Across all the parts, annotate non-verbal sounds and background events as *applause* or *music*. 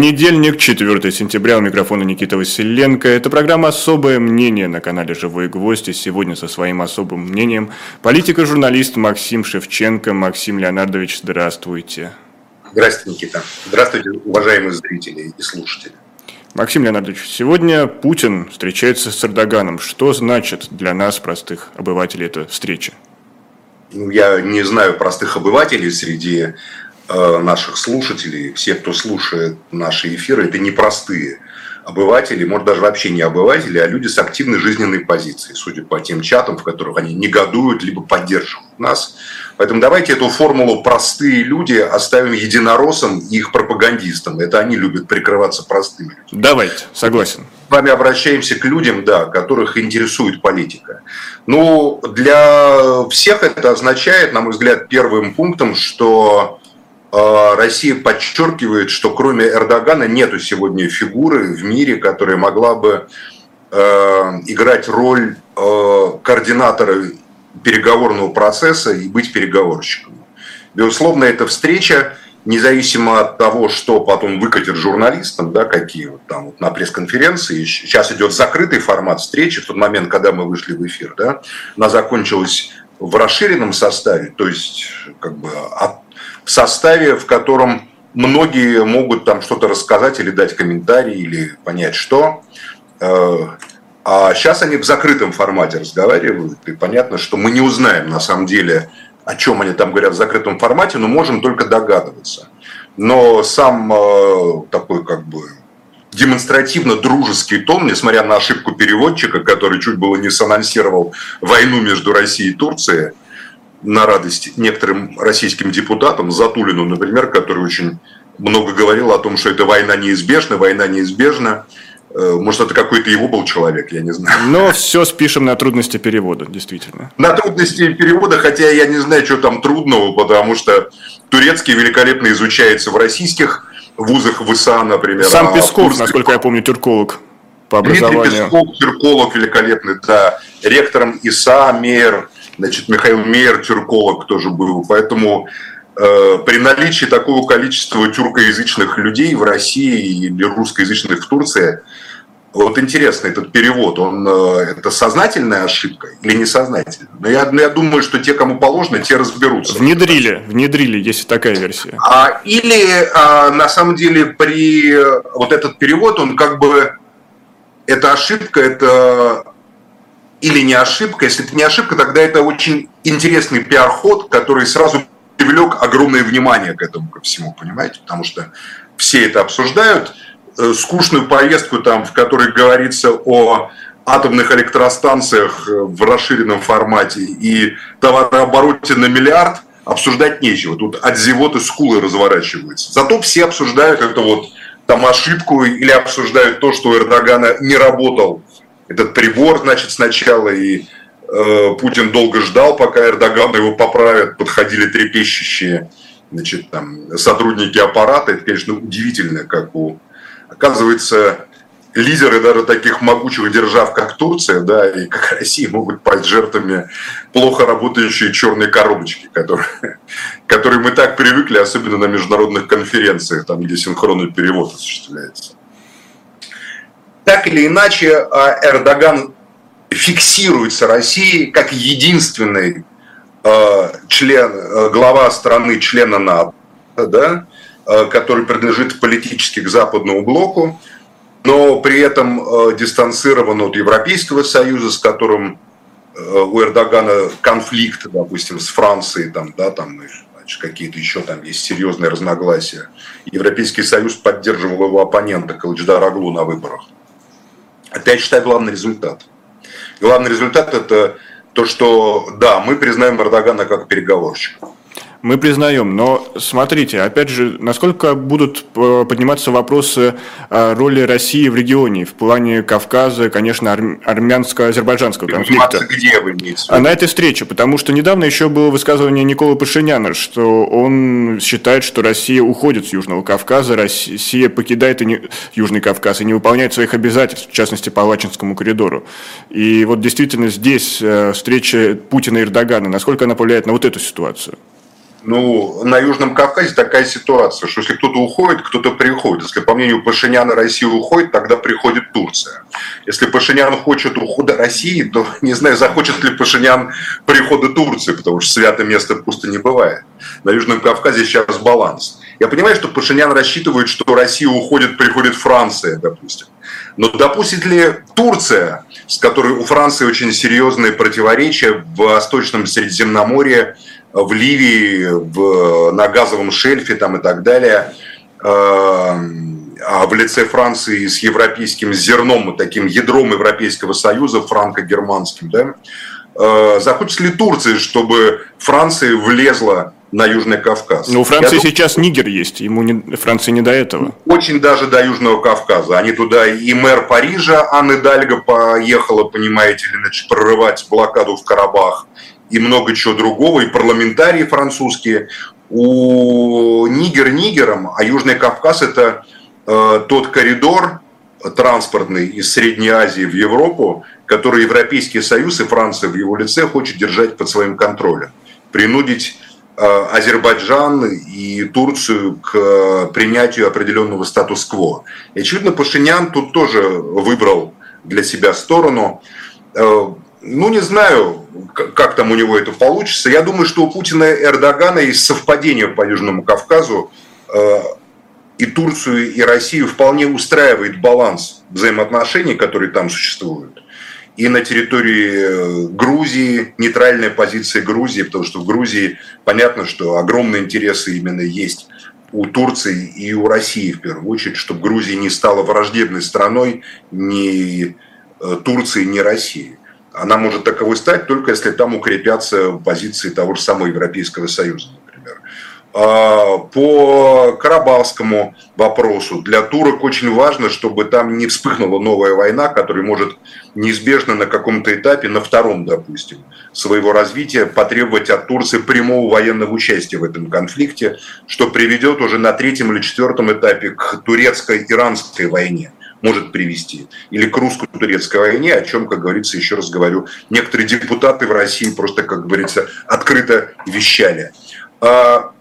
Понедельник, 4 сентября, у микрофона Никита Василенко. Это программа «Особое мнение» на канале «Живой гвоздь». И сегодня со своим особым мнением политик и журналист Максим Шевченко. Максим Леонардович, здравствуйте. Здравствуйте, Никита. Здравствуйте, уважаемые зрители и слушатели. Максим Леонардович, сегодня Путин встречается с Эрдоганом. Что значит для нас, простых обывателей, эта встреча? Ну, я не знаю простых обывателей среди наших слушателей, все, кто слушает наши эфиры, это непростые обыватели, может даже вообще не обыватели, а люди с активной жизненной позицией, судя по тем чатам, в которых они негодуют, либо поддерживают нас. Поэтому давайте эту формулу «простые люди» оставим единороссам и их пропагандистам. Это они любят прикрываться простыми людьми. Давайте, согласен. С вами обращаемся к людям, да, которых интересует политика. Ну, для всех это означает, на мой взгляд, первым пунктом, что Россия подчеркивает, что кроме Эрдогана нету сегодня фигуры в мире, которая могла бы э, играть роль э, координатора переговорного процесса и быть переговорщиком. Безусловно, эта встреча, независимо от того, что потом выкатят журналистам, да, какие вот там вот на пресс-конференции, сейчас идет закрытый формат встречи, в тот момент, когда мы вышли в эфир, да, она закончилась в расширенном составе, то есть как бы от в составе, в котором многие могут там что-то рассказать или дать комментарий, или понять, что. Э, а сейчас они в закрытом формате разговаривают, и понятно, что мы не узнаем на самом деле, о чем они там говорят в закрытом формате, но можем только догадываться. Но сам э, такой как бы демонстративно дружеский тон, несмотря на ошибку переводчика, который чуть было не санонсировал войну между Россией и Турцией, на радость некоторым российским депутатам, Затулину, например, который очень много говорил о том, что эта война неизбежна, война неизбежна. Э, может, это какой-то его был человек, я не знаю. Но все спишем на трудности перевода, действительно. На трудности перевода, хотя я не знаю, что там трудного, потому что турецкий великолепно изучается в российских вузах ВСА, например. Сам а Песков, Курск... насколько я помню, тюрколог по образованию. Дмитрий Песков, тюрколог великолепный, да. Ректором ИСА, Мейер – Значит, Михаил Мейер, тюрколог, тоже был. Поэтому э, при наличии такого количества тюркоязычных людей в России или русскоязычных в Турции, вот интересно, этот перевод, он э, это сознательная ошибка или несознательная? Но я, я думаю, что те, кому положено, те разберутся. Внедрили, внедрили, есть такая версия. А, или а, на самом деле при вот этот перевод, он как бы это ошибка, это или не ошибка. Если это не ошибка, тогда это очень интересный пиар-ход, который сразу привлек огромное внимание к этому, ко всему, понимаете? Потому что все это обсуждают. Э, скучную повестку, там, в которой говорится о атомных электростанциях э, в расширенном формате и товарообороте на миллиард, обсуждать нечего. Тут от зевоты скулы разворачиваются. Зато все обсуждают это вот там ошибку или обсуждают то, что у Эрдогана не работал этот прибор, значит, сначала, и э, Путин долго ждал, пока Эрдоган его поправят, подходили трепещущие значит, там, сотрудники аппарата. Это, конечно, удивительно, как у... Оказывается, лидеры даже таких могучих держав, как Турция, да, и как Россия, могут пасть жертвами плохо работающей черной коробочки, которые, *laughs* которые мы так привыкли, особенно на международных конференциях, там, где синхронный перевод осуществляется так или иначе а, Эрдоган фиксируется Россией как единственный а, член, а, глава страны, члена НАТО, да, который принадлежит политически к западному блоку, но при этом дистанцирован от Европейского Союза, с которым у Эрдогана конфликт, допустим, с Францией, там, да, там какие-то еще там есть серьезные разногласия. Европейский Союз поддерживал его оппонента Калычдара Аглу на выборах. Это, я считаю, главный результат. Главный результат – это то, что, да, мы признаем Эрдогана как переговорщика. Мы признаем, но смотрите, опять же, насколько будут э, подниматься вопросы роли России в регионе, в плане Кавказа, конечно, армянско-азербайджанского конфликта. Где вы имеете а на этой встрече, потому что недавно еще было высказывание Николы Пашиняна, что он считает, что Россия уходит с Южного Кавказа, Россия покидает Южный Кавказ и не выполняет своих обязательств, в частности, по Лачинскому коридору. И вот действительно здесь э, встреча Путина и Эрдогана, насколько она повлияет на вот эту ситуацию? Ну, на Южном Кавказе такая ситуация, что если кто-то уходит, кто-то приходит. Если, по мнению Пашиняна, Россия уходит, тогда приходит Турция. Если Пашинян хочет ухода России, то *laughs* не знаю, захочет ли Пашинян прихода Турции, потому что святое место пусто не бывает. На Южном Кавказе сейчас баланс. Я понимаю, что Пашинян рассчитывает, что Россия уходит, приходит Франция, допустим. Но допустит ли Турция, с которой у Франции очень серьезные противоречия в Восточном Средиземноморье, в Ливии, в, на газовом шельфе там и так далее, э, а в лице Франции с европейским зерном, таким ядром Европейского Союза, франко-германским, да, э, захочет ли Турция, чтобы Франция влезла на Южный Кавказ. Ну, у Франции Я сейчас думаю, Нигер есть, ему не, Франции не до этого. Очень даже до Южного Кавказа. Они туда, и мэр Парижа Анны Дальга поехала, понимаете ли, значит, прорывать блокаду в Карабах, и много чего другого, и парламентарии французские. У Нигер Нигером, а Южный Кавказ – это э, тот коридор транспортный из Средней Азии в Европу, который Европейский Союз и Франция в его лице хочет держать под своим контролем. Принудить Э, Азербайджан и Турцию к э, принятию определенного статус-кво. И, очевидно, Пашинян тут тоже выбрал для себя сторону. Э, ну, не знаю, как там у него это получится. Я думаю, что у Путина и Эрдогана есть совпадение по Южному Кавказу. И Турцию, и Россию вполне устраивает баланс взаимоотношений, которые там существуют и на территории э, Грузии, нейтральная позиция Грузии, потому что в Грузии понятно, что огромные интересы именно есть у Турции и у России в первую очередь, чтобы Грузия не стала враждебной страной ни э, Турции, ни России. Она может таковой стать только если там укрепятся позиции того же самого Европейского Союза. А, по Карабахскому вопросу для турок очень важно, чтобы там не вспыхнула новая война, которая может неизбежно на каком-то этапе, на втором, допустим, своего развития потребовать от Турции прямого военного участия в этом конфликте, что приведет уже на третьем или четвертом этапе к турецко-иранской войне может привести, или к русско-турецкой войне, о чем, как говорится, еще раз говорю, некоторые депутаты в России просто, как говорится, открыто вещали. А,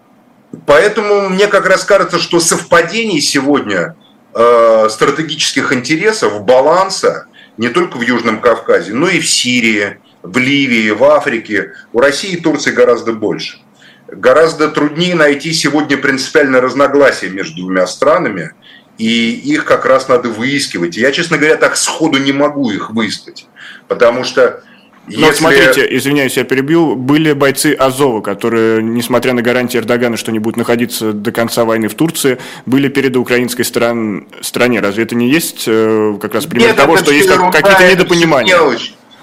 Поэтому мне как раз кажется, что совпадений сегодня э, стратегических интересов, баланса не только в Южном Кавказе, но и в Сирии, в Ливии, в Африке, у России и Турции гораздо больше. Гораздо труднее найти сегодня принципиальное разногласие между двумя странами, и их как раз надо выискивать. Я, честно говоря, так сходу не могу их выискать, потому что но Если... смотрите, извиняюсь, я перебил, были бойцы Азова, которые, несмотря на гарантии Эрдогана, что они будут находиться до конца войны в Турции, были перед украинской стран... стране. Разве это не есть э, как раз пример Нет, того, что есть какие-то недопонимания?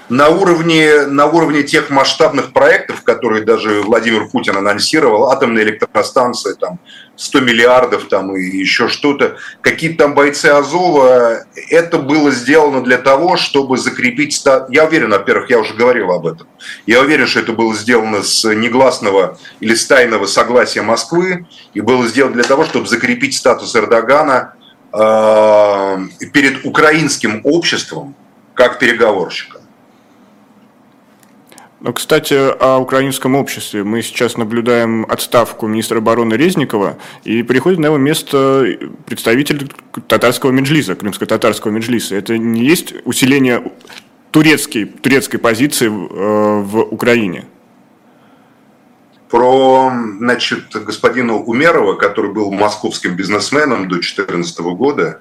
На уровне, на уровне тех масштабных проектов, которые даже Владимир Путин анонсировал, атомные электростанции, там, 100 миллиардов там, и еще что-то, какие-то там бойцы Азова, это было сделано для того, чтобы закрепить... Я уверен, во-первых, я уже говорил об этом, я уверен, что это было сделано с негласного или с тайного согласия Москвы, и было сделано для того, чтобы закрепить статус Эрдогана э, перед украинским обществом как переговорщика. Но, кстати, о украинском обществе. Мы сейчас наблюдаем отставку министра обороны Резникова, и приходит на его место представитель татарского меджлиса, крымско-татарского меджлиса. Это не есть усиление турецкой, турецкой позиции в, э, Украине? Про значит, господина Умерова, который был московским бизнесменом до 2014 года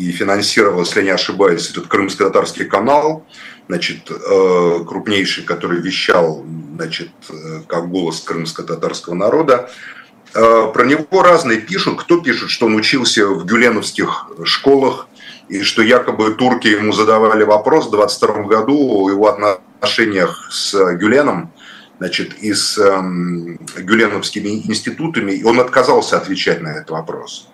и финансировал, если не ошибаюсь, этот крымско-татарский канал – значит, э, крупнейший, который вещал, значит, э, как голос крымско-татарского народа. Э, про него разные пишут. Кто пишет, что он учился в гюленовских школах, и что якобы турки ему задавали вопрос в 22 году о его отношениях с Гюленом, значит, и с эм, гюленовскими институтами, и он отказался отвечать на этот вопрос.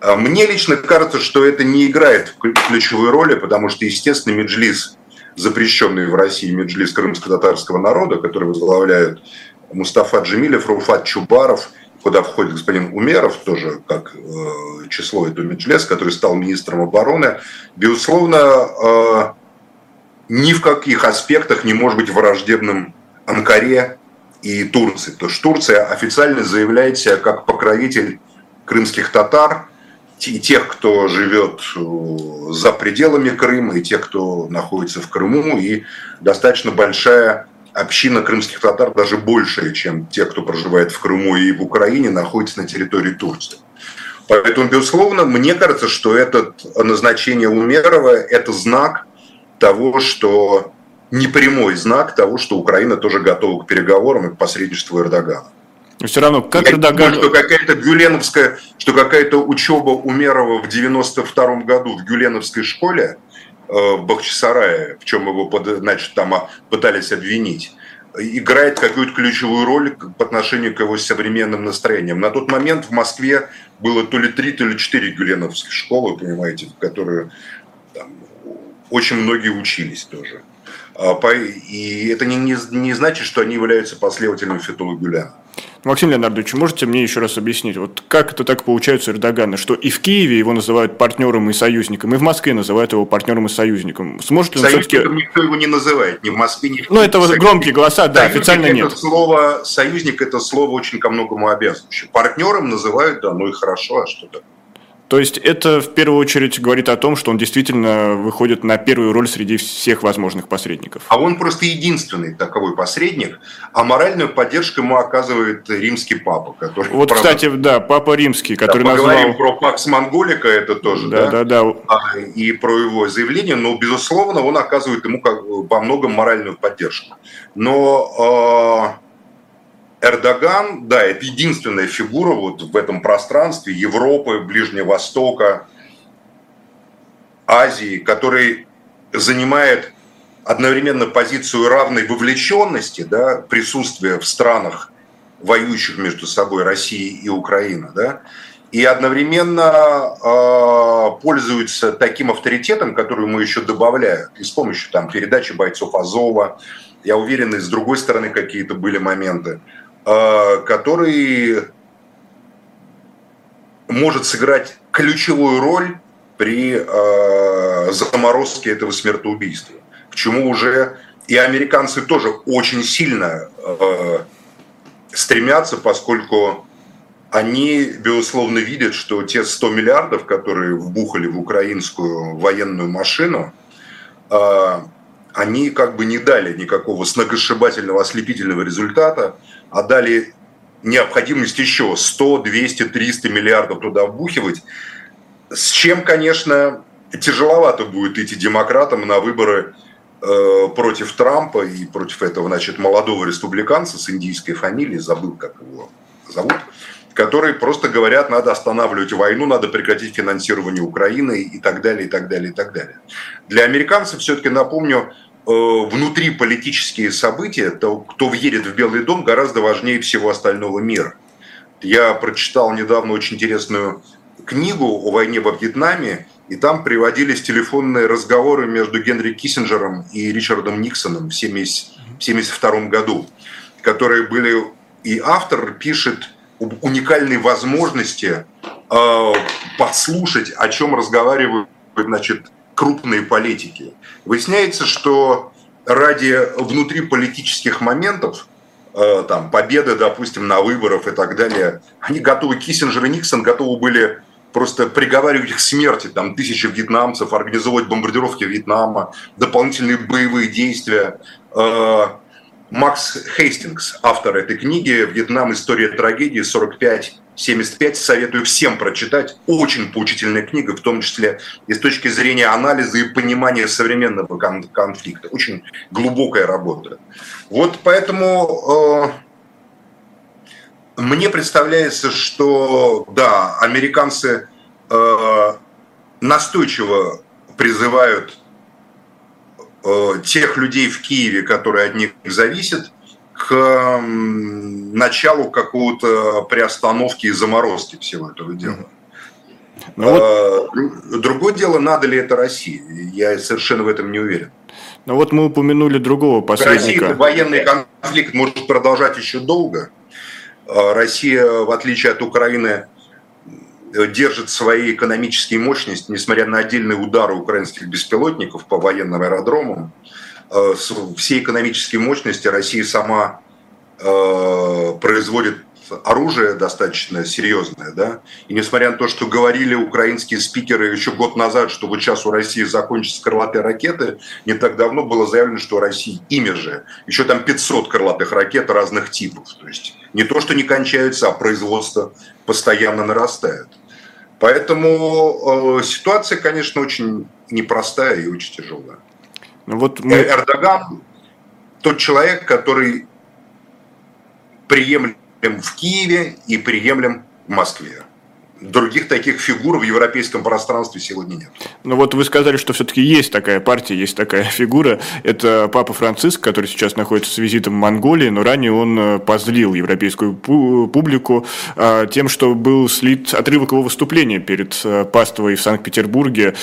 Мне лично кажется, что это не играет ключевой роли, потому что, естественно, Меджлис запрещенный в России меджлис крымско-татарского народа, который возглавляют Мустафа Джемилев, Руфат Чубаров, куда входит господин Умеров, тоже как э, число этого меджлес, который стал министром обороны, безусловно, э, ни в каких аспектах не может быть враждебным Анкаре и Турции. То что Турция официально заявляет себя как покровитель крымских татар, и тех, кто живет э, за пределами Крыма, и тех, кто находится в Крыму, и достаточно большая община крымских татар, даже большая, чем те, кто проживает в Крыму и в Украине, находится на территории Турции. Поэтому, безусловно, мне кажется, что это назначение Умерова – это знак того, что непрямой знак того, что Украина тоже готова к переговорам и к посредничеству Эрдогана. Но все равно, как Я Эрдоган... думаю, что какая-то гюленовская, что какая-то учеба Умерова в 92 году в гюленовской школе э, в Бахчисарае, в чем его значит, там а, пытались обвинить, играет какую-то ключевую роль по отношению к его современным настроениям. На тот момент в Москве было то ли три, то ли четыре гюленовских школы, понимаете, в которые там, очень многие учились тоже. А, и это не, не, не значит, что они являются последователями Фетула Гюляна. Максим Леонардович, можете мне еще раз объяснить, вот как это так получается у Эрдогана, что и в Киеве его называют партнером и союзником, и в Москве называют его партнером и союзником. Сможет ли он Союзником никто его не называет, ни в Москве, ни в Ну, это вот громкие голоса, да, Союзник официально нет. Это слово, союзник – это слово очень ко многому обязывающее. Партнером называют, да, ну и хорошо, а что то то есть это в первую очередь говорит о том, что он действительно выходит на первую роль среди всех возможных посредников. А он просто единственный таковой посредник, а моральную поддержку ему оказывает римский папа, который... Вот, правда, кстати, да, папа римский, который да, поговорим назвал... про Пакс Монголика, это тоже, да? Да, да, да. А, и про его заявление, но, безусловно, он оказывает ему как, во многом моральную поддержку. Но... Э Эрдоган, да, это единственная фигура вот в этом пространстве Европы, Ближнего Востока, Азии, который занимает одновременно позицию равной вовлеченности, да, присутствия в странах, воюющих между собой Россия и Украина, да, и одновременно э, пользуется таким авторитетом, который ему еще добавляют, и с помощью там, передачи бойцов Азова, я уверен, и с другой стороны какие-то были моменты, который может сыграть ключевую роль при э, заморозке этого смертоубийства. К чему уже и американцы тоже очень сильно э, стремятся, поскольку они, безусловно, видят, что те 100 миллиардов, которые вбухали в украинскую военную машину, они как бы не дали никакого сногсшибательного ослепительного результата, а дали необходимость еще 100, 200, 300 миллиардов туда вбухивать, с чем, конечно, тяжеловато будет идти демократам на выборы э, против Трампа и против этого, значит, молодого республиканца с индийской фамилией, забыл, как его зовут, которые просто говорят, надо останавливать войну, надо прекратить финансирование Украины и так далее, и так далее, и так далее. Для американцев, все-таки напомню, Э, внутри политические события, то, кто верит в Белый дом, гораздо важнее всего остального мира. Я прочитал недавно очень интересную книгу о войне во Вьетнаме, и там приводились телефонные разговоры между Генри Киссинджером и Ричардом Никсоном в 1972 году, которые были... И автор пишет уникальной возможности э, подслушать, о чем разговаривают значит, крупные политики. Выясняется, что ради внутриполитических моментов, э, там, победы, допустим, на выборах и так далее, они готовы, Киссинджер и Никсон готовы были просто приговаривать их к смерти, там, тысячи вьетнамцев, организовывать бомбардировки Вьетнама, дополнительные боевые действия. Э, Макс Хейстингс, автор этой книги «Вьетнам. История трагедии. 45 75 советую всем прочитать. Очень поучительная книга, в том числе и с точки зрения анализа и понимания современного конфликта. Очень глубокая работа. Вот поэтому э, мне представляется, что да, американцы э, настойчиво призывают тех людей в Киеве, которые от них зависят, к началу какого-то приостановки и заморозки всего этого дела. Ну, вот... А, другое дело, надо ли это России. Я совершенно в этом не уверен. Ну вот мы упомянули другого посредника. Россия военный конфликт может продолжать еще долго. А, Россия, в отличие от Украины, держит свои экономические мощности, несмотря на отдельные удары украинских беспилотников по военным аэродромам. Э, все экономические мощности Россия сама э, производит оружие достаточно серьезное, да, и несмотря на то, что говорили украинские спикеры еще год назад, что вот сейчас у России закончатся крылатые ракеты, не так давно было заявлено, что у России ими же еще там 500 крылатых ракет разных типов, то есть не то, что не кончаются, а производство постоянно нарастает. Поэтому э, ситуация, конечно, очень непростая и очень тяжелая. Ну, вот мы... Эрдоган тот человек, который приемлет в Киеве и приемлем в Москве других таких фигур в европейском пространстве сегодня нет. Ну вот вы сказали, что все-таки есть такая партия, есть такая *laughs* фигура. Это Папа Франциск, который сейчас находится с визитом в Монголии, но ранее он э, позлил европейскую публику а, тем, что был слит отрывок его выступления перед э, паствой в Санкт-Петербурге,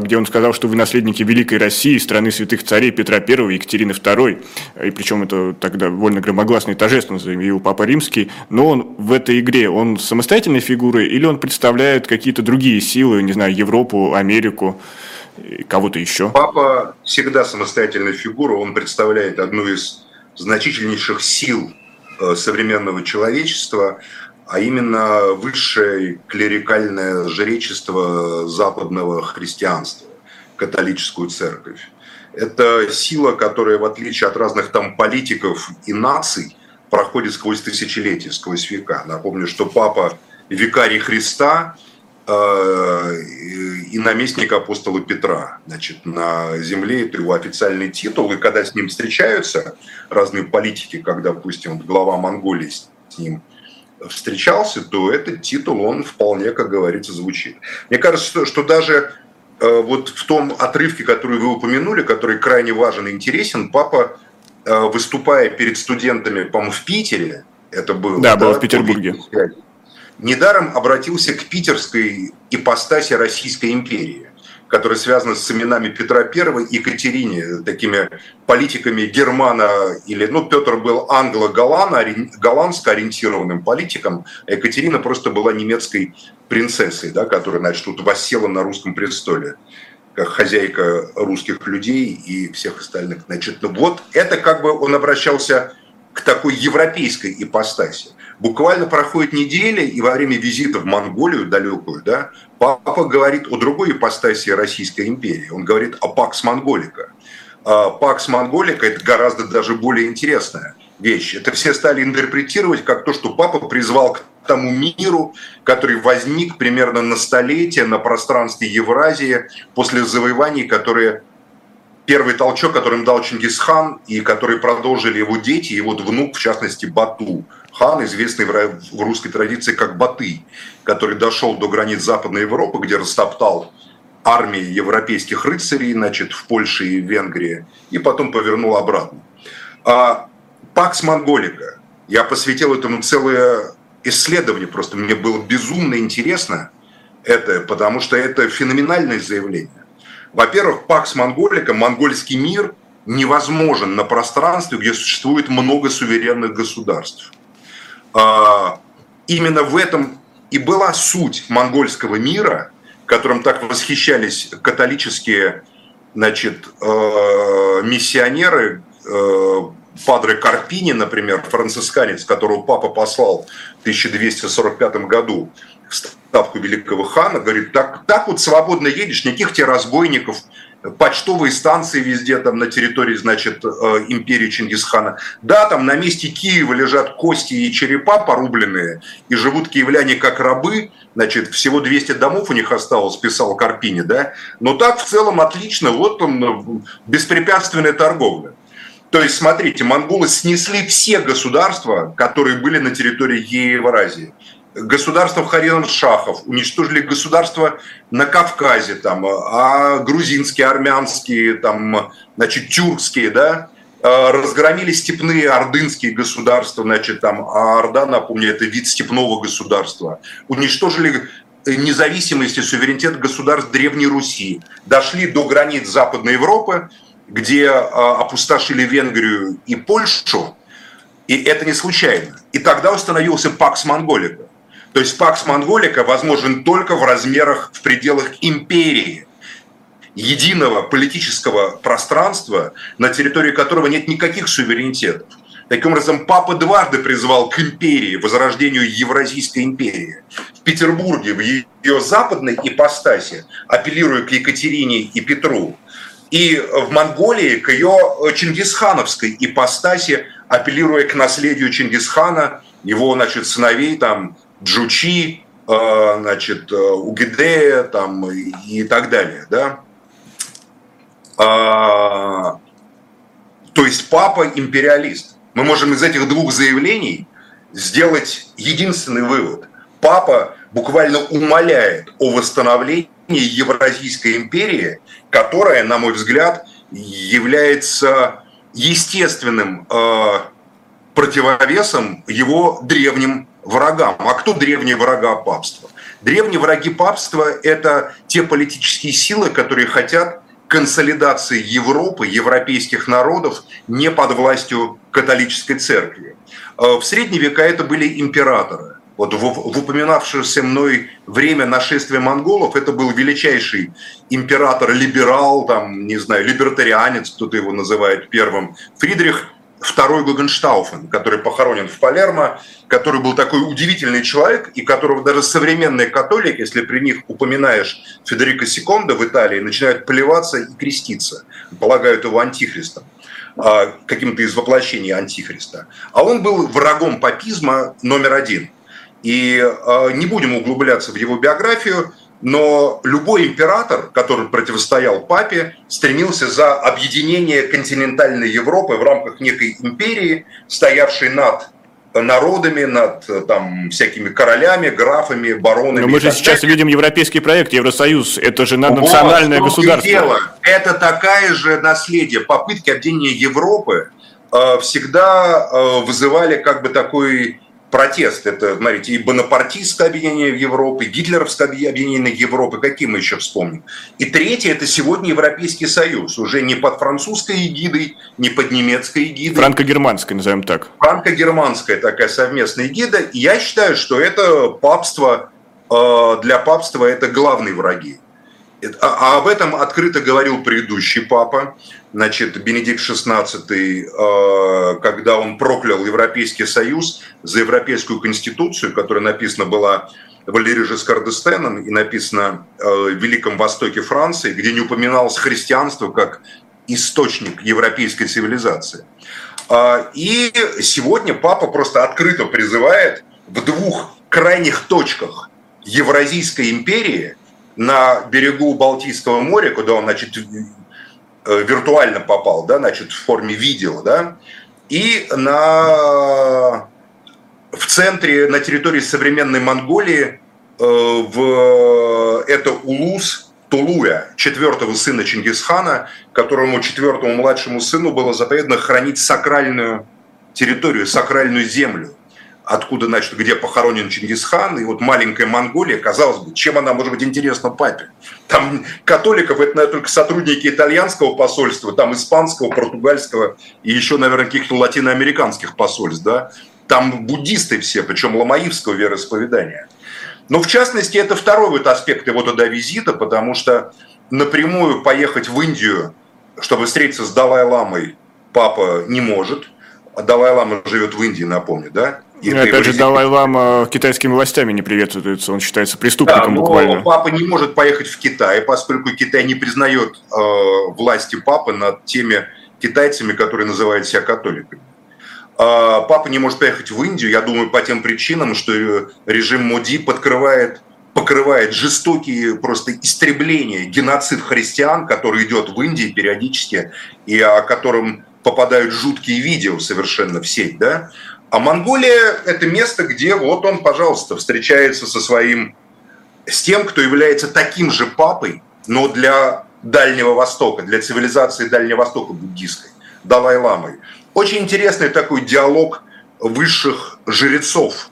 где он сказал, что вы наследники Великой России, страны святых царей Петра I и Екатерины II. И причем это тогда довольно громогласно и торжественно заявил Папа Римский. Но он в этой игре, он самостоятельной фигурой или он представляет какие-то другие силы, не знаю, Европу, Америку, кого-то еще? Папа всегда самостоятельная фигура, он представляет одну из значительнейших сил э, современного человечества, а именно высшее клерикальное жречество западного христианства, католическую церковь. Это сила, которая, в отличие от разных там политиков и наций, проходит сквозь тысячелетия, сквозь века. Напомню, что папа викарий Христа э, и наместник апостола Петра. Значит, на земле это его официальный титул, и когда с ним встречаются разные политики, как, допустим, глава Монголии с ним встречался, то этот титул, он вполне, как говорится, звучит. Мне кажется, что даже э, вот в том отрывке, который вы упомянули, который крайне важен и интересен, папа, э, выступая перед студентами, по-моему, в Питере, это было. Да, да было в Петербурге недаром обратился к питерской ипостаси Российской империи, которая связана с именами Петра I и Екатерине, такими политиками Германа, или, ну, Петр был англо-голландско ориентированным политиком, а Екатерина просто была немецкой принцессой, да, которая, значит, тут воссела на русском престоле как хозяйка русских людей и всех остальных. Значит, ну вот это как бы он обращался к такой европейской ипостаси. Буквально проходит неделя, и во время визита в Монголию далекую, да, папа говорит о другой ипостаси Российской империи. Он говорит о Пакс Монголика. А Пакс Монголика – это гораздо даже более интересная вещь. Это все стали интерпретировать как то, что папа призвал к тому миру, который возник примерно на столетие на пространстве Евразии после завоеваний, которые первый толчок, который им дал Чингисхан, и который продолжили его дети, и вот внук, в частности, Бату. Хан, известный в русской традиции как Баты, который дошел до границ Западной Европы, где растоптал армии европейских рыцарей, значит, в Польше и Венгрии, и потом повернул обратно. А Пакс Монголика. Я посвятил этому целое исследование, просто мне было безумно интересно это, потому что это феноменальное заявление. Во-первых, Пакс Монголика, монгольский мир, невозможен на пространстве, где существует много суверенных государств. А, именно в этом и была суть монгольского мира, которым так восхищались католические значит, э, миссионеры, э, Падре Карпини, например, францисканец, которого папа послал в 1245 году в ставку великого хана, говорит, так, так вот свободно едешь, никаких тебе разбойников, почтовые станции везде там на территории, значит, э, империи Чингисхана. Да, там на месте Киева лежат кости и черепа порубленные, и живут киевляне как рабы, значит, всего 200 домов у них осталось, писал Карпини, да, но так в целом отлично, вот он, э, беспрепятственная торговля. То есть, смотрите, монголы снесли все государства, которые были на территории Евразии государство Харин-Шахов, уничтожили государства на Кавказе, там, а грузинские, армянские, там, значит, тюркские, да, а, разгромили степные ордынские государства, значит, там, а Орда, напомню, это вид степного государства, уничтожили независимость и суверенитет государств Древней Руси, дошли до границ Западной Европы, где а, опустошили Венгрию и Польшу, и это не случайно. И тогда установился Пакс Монголика. То есть Пакс Монголика возможен только в размерах, в пределах империи, единого политического пространства, на территории которого нет никаких суверенитетов. Таким образом, папа дважды призвал к империи, возрождению Евразийской империи. В Петербурге, в ее западной ипостаси, апеллируя к Екатерине и Петру, и в Монголии к ее чингисхановской ипостаси, апеллируя к наследию Чингисхана, его, значит, сыновей, там, Джучи, э, значит, Угидея, там, и так далее, да. А, то есть папа империалист. Мы можем из этих двух заявлений сделать единственный вывод. Папа буквально умоляет о восстановлении Евразийской империи, которая, на мой взгляд, является естественным э, противовесом его древним врагам. А кто древние врага папства? Древние враги папства – это те политические силы, которые хотят консолидации Европы, европейских народов не под властью католической церкви. Э, в средние века это были императоры. Вот в, упоминавшееся мной время нашествия монголов это был величайший император-либерал, там, не знаю, либертарианец, кто-то его называет первым, Фридрих второй Гогенштауфен, который похоронен в Палермо, который был такой удивительный человек, и которого даже современные католики, если при них упоминаешь Федерико Секонда в Италии, начинают плеваться и креститься, полагают его антихристом а, каким-то из воплощений антихриста. А он был врагом папизма номер один. И а, не будем углубляться в его биографию, но любой император, который противостоял папе, стремился за объединение континентальной Европы в рамках некой империи, стоявшей над народами, над там, всякими королями, графами, баронами. Но мы же сейчас далее. видим европейский проект Евросоюз. Это же национальное вот, государство. Дело. Это такая же наследие. Попытки объединения Европы э, всегда э, вызывали как бы такой протест. Это, смотрите, и бонапартистское объединение Европы, гитлеровское объединение Европы, какие мы еще вспомним. И третье, это сегодня Европейский Союз, уже не под французской эгидой, не под немецкой эгидой. Франко-германская, назовем так. Франко-германская такая совместная эгида. И я считаю, что это папство, э, для папства это главные враги. А, а об этом открыто говорил предыдущий папа, значит, Бенедикт XVI, э, когда он проклял Европейский Союз за Европейскую Конституцию, которая написана была Валерий Жескар d'Естеном и написана э, в Великом Востоке Франции, где не упоминалось христианство как источник европейской цивилизации. А, и сегодня папа просто открыто призывает в двух крайних точках Евразийской империи – на берегу Балтийского моря, куда он, значит, э, виртуально попал, да, значит, в форме видео, да, и на, в центре, на территории современной Монголии, э, в, это Улус, Тулуя, четвертого сына Чингисхана, которому четвертому младшему сыну было заповедано хранить сакральную территорию, сакральную землю откуда, значит, где похоронен Чингисхан, и вот маленькая Монголия, казалось бы, чем она может быть интересна папе? Там католиков, это, наверное, только сотрудники итальянского посольства, там испанского, португальского и еще, наверное, каких-то латиноамериканских посольств, да? Там буддисты все, причем ламаивского вероисповедания. Но в частности, это второй вот аспект его туда визита, потому что напрямую поехать в Индию, чтобы встретиться с Далай-ламой, папа не может. А Далай-лама живет в Индии, напомню, да? И ну, опять же, Далай-Лама китайскими властями не приветствуется, он считается преступником да, буквально. папа не может поехать в Китай, поскольку Китай не признает э, власти папы над теми китайцами, которые называют себя католиками. Э, папа не может поехать в Индию, я думаю, по тем причинам, что режим Моди подкрывает покрывает жестокие просто истребления, геноцид христиан, который идет в Индии периодически, и о котором попадают жуткие видео совершенно в сеть, да, а Монголия – это место, где вот он, пожалуйста, встречается со своим, с тем, кто является таким же папой, но для Дальнего Востока, для цивилизации Дальнего Востока буддийской, Далай-ламой. Очень интересный такой диалог высших жрецов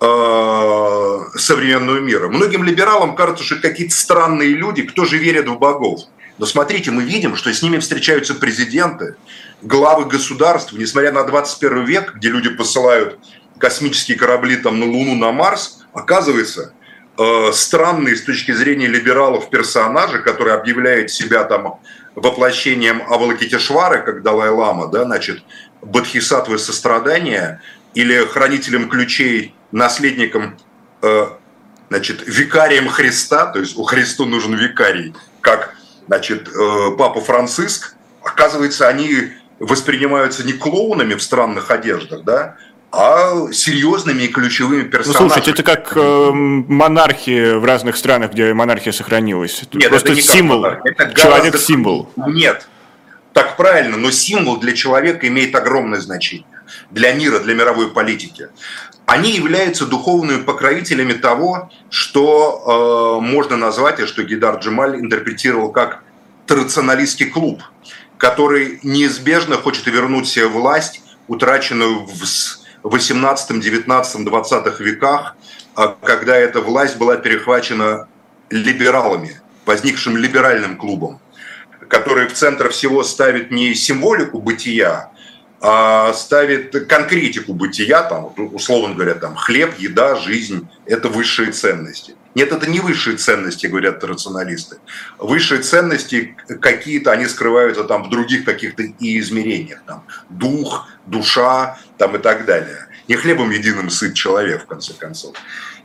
э, современного мира. Многим либералам кажется, что какие-то странные люди, кто же верит в богов. Но смотрите, мы видим, что с ними встречаются президенты, главы государств, несмотря на 21 век, где люди посылают космические корабли там, на Луну, на Марс, оказывается, э, странные с точки зрения либералов персонажи, которые объявляют себя там воплощением Авалокитешвары, как Далай-Лама, да, значит, бодхисаттвы сострадания или хранителем ключей, наследником, э, значит, викарием Христа, то есть у Христу нужен викарий, как, значит, э, Папа Франциск, оказывается, они воспринимаются не клоунами в странных одеждах, да, а серьезными и ключевыми персонажами. Ну, слушайте, это как э, монархии в разных странах, где монархия сохранилась. Нет, Просто это не символ. Это Человек-символ. Нет, так правильно, но символ для человека имеет огромное значение. Для мира, для мировой политики. Они являются духовными покровителями того, что э, можно назвать, и что Гидар Джемаль интерпретировал как традиционалистский клуб, который неизбежно хочет вернуть себе власть, утраченную в 18, 19, 20 веках, а, когда эта власть была перехвачена либералами, возникшим либеральным клубом, который в центр всего ставит не символику бытия, а ставит конкретику бытия, там, условно говоря, там, хлеб, еда, жизнь – это высшие ценности. Нет, это не высшие ценности, говорят рационалисты. Высшие ценности какие-то, они скрываются там в других каких-то и измерениях. Там, дух, душа там, и так далее. Не хлебом единым сыт человек, в конце концов.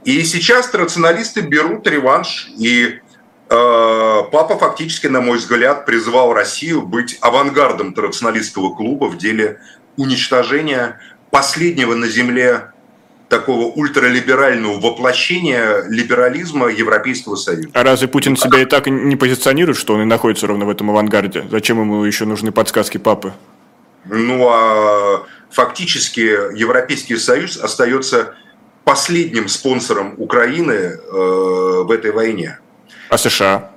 И сейчас рационалисты берут реванш, и э, папа фактически, на мой взгляд, призвал Россию быть авангардом традиционалистского клуба в деле уничтожения последнего на Земле такого ультралиберального воплощения либерализма Европейского Союза. А разве Путин себя и так не позиционирует, что он и находится ровно в этом авангарде? Зачем ему еще нужны подсказки папы? Ну, а фактически Европейский Союз остается последним спонсором Украины э, в этой войне. А США?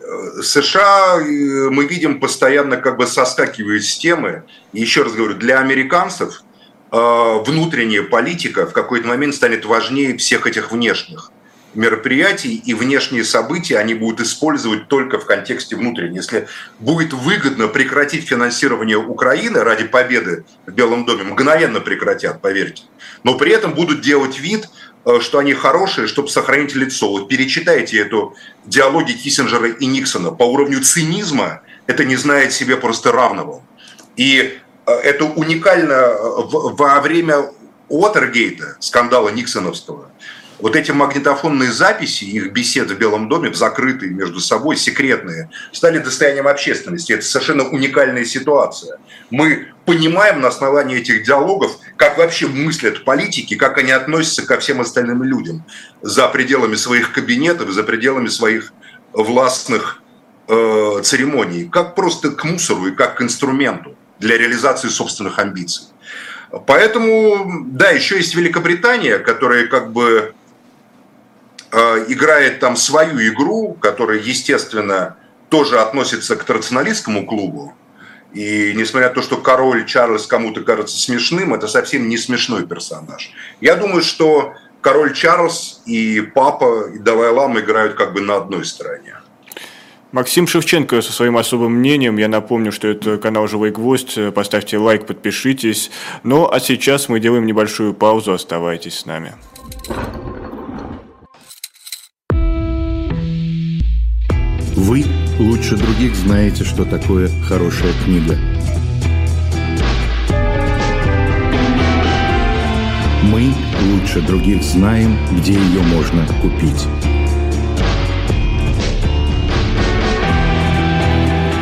Э, США э, мы видим постоянно как бы соскакивают с темы. И еще раз говорю, для американцев – внутренняя политика в какой-то момент станет важнее всех этих внешних мероприятий и внешние события они будут использовать только в контексте внутренней. Если будет выгодно прекратить финансирование Украины ради победы в Белом доме, мгновенно прекратят, поверьте. Но при этом будут делать вид, э, что они хорошие, чтобы сохранить лицо. Вот перечитайте эту диалоги Киссинджера и Никсона. По уровню цинизма это не знает себе просто равного. И Э, это уникально э, во время Уотергейта, скандала Никсоновского, вот эти магнитофонные записи, их бесед в Белом доме, закрытые между собой, секретные, стали достоянием общественности. Это совершенно уникальная ситуация. Мы понимаем на основании этих диалогов, как вообще мыслят политики, как они относятся ко всем остальным людям за пределами своих кабинетов, за пределами своих властных э, церемоний, как просто к мусору и как к инструменту для реализации собственных амбиций. Поэтому, да, еще есть Великобритания, которая как бы э, играет там свою игру, которая, естественно, тоже относится к традиционалистскому клубу. И несмотря на то, что король Чарльз кому-то кажется смешным, это совсем не смешной персонаж. Я думаю, что король Чарльз и папа и Далай-Лама играют как бы на одной стороне. Максим Шевченко со своим особым мнением. Я напомню, что это канал «Живой гвоздь». Поставьте лайк, подпишитесь. Ну, а сейчас мы делаем небольшую паузу. Оставайтесь с нами. Вы лучше других знаете, что такое хорошая книга. Мы лучше других знаем, где ее можно купить.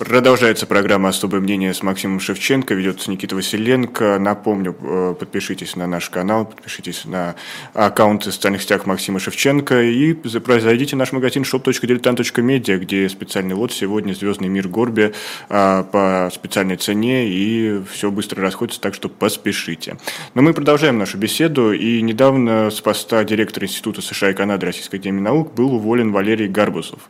Продолжается программа «Особое мнение» с Максимом Шевченко, ведется Никита Василенко. Напомню, э, подпишитесь на наш канал, подпишитесь на аккаунты в социальных сетях Максима Шевченко и зайдите в наш магазин shop.diletant.media, где специальный лот сегодня «Звездный мир Горби» э, по специальной цене, и все быстро расходится, так что поспешите. Но мы продолжаем нашу беседу, и недавно с поста директора Института США и Канады Российской Академии Наук был уволен Валерий Гарбусов.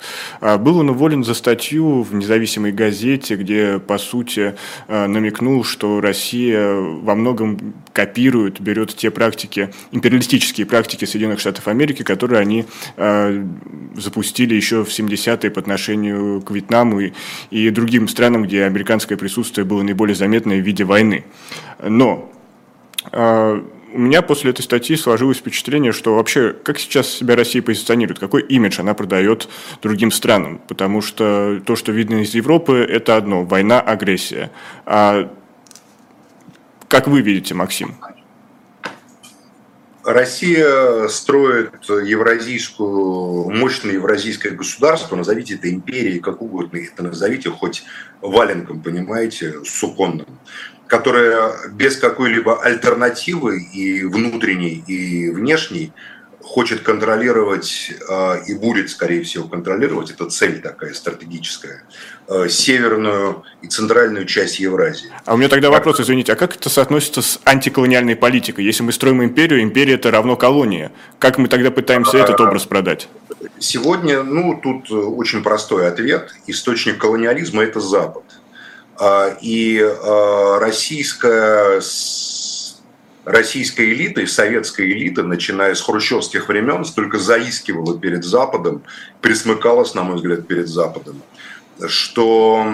А, был он уволен за статью в независимой газете, где, по сути, э, намекнул, что Россия во многом копирует, берет те практики, империалистические практики Соединенных Штатов Америки, которые они э, запустили еще в 70-е по отношению к Вьетнаму и, и другим странам, где американское присутствие было наиболее заметное в виде войны. Но э, у меня после этой статьи сложилось впечатление, что вообще, как сейчас себя Россия позиционирует, какой имидж она продает другим странам, потому что то, что видно из Европы, это одно – война, агрессия. А как вы видите, Максим? Россия строит евразийскую, мощное евразийское государство, назовите это империей, как угодно это назовите, хоть валенком, понимаете, суконным которая без какой-либо альтернативы и внутренней, и внешней хочет контролировать э, и будет, скорее всего, контролировать, это цель такая стратегическая, э, северную и центральную часть Евразии. А у меня тогда вопрос, извините, а как это соотносится с антиколониальной политикой? Если мы строим империю, империя это равно колония. Как мы тогда пытаемся этот образ продать? Сегодня, ну, тут очень простой ответ. Источник колониализма – это Запад – а, и а, российская, российская элита и советская элита, начиная с хрущевских времен, столько заискивала перед Западом, присмыкалась, на мой взгляд, перед Западом что,